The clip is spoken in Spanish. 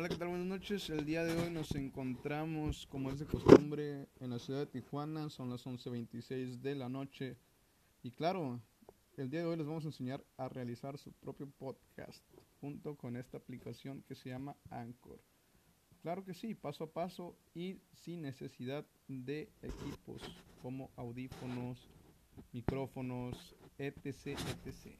Hola, ¿qué tal? Buenas noches. El día de hoy nos encontramos, como es de costumbre, en la ciudad de Tijuana. Son las 11.26 de la noche. Y claro, el día de hoy les vamos a enseñar a realizar su propio podcast junto con esta aplicación que se llama Anchor. Claro que sí, paso a paso y sin necesidad de equipos como audífonos, micrófonos, etc. etc.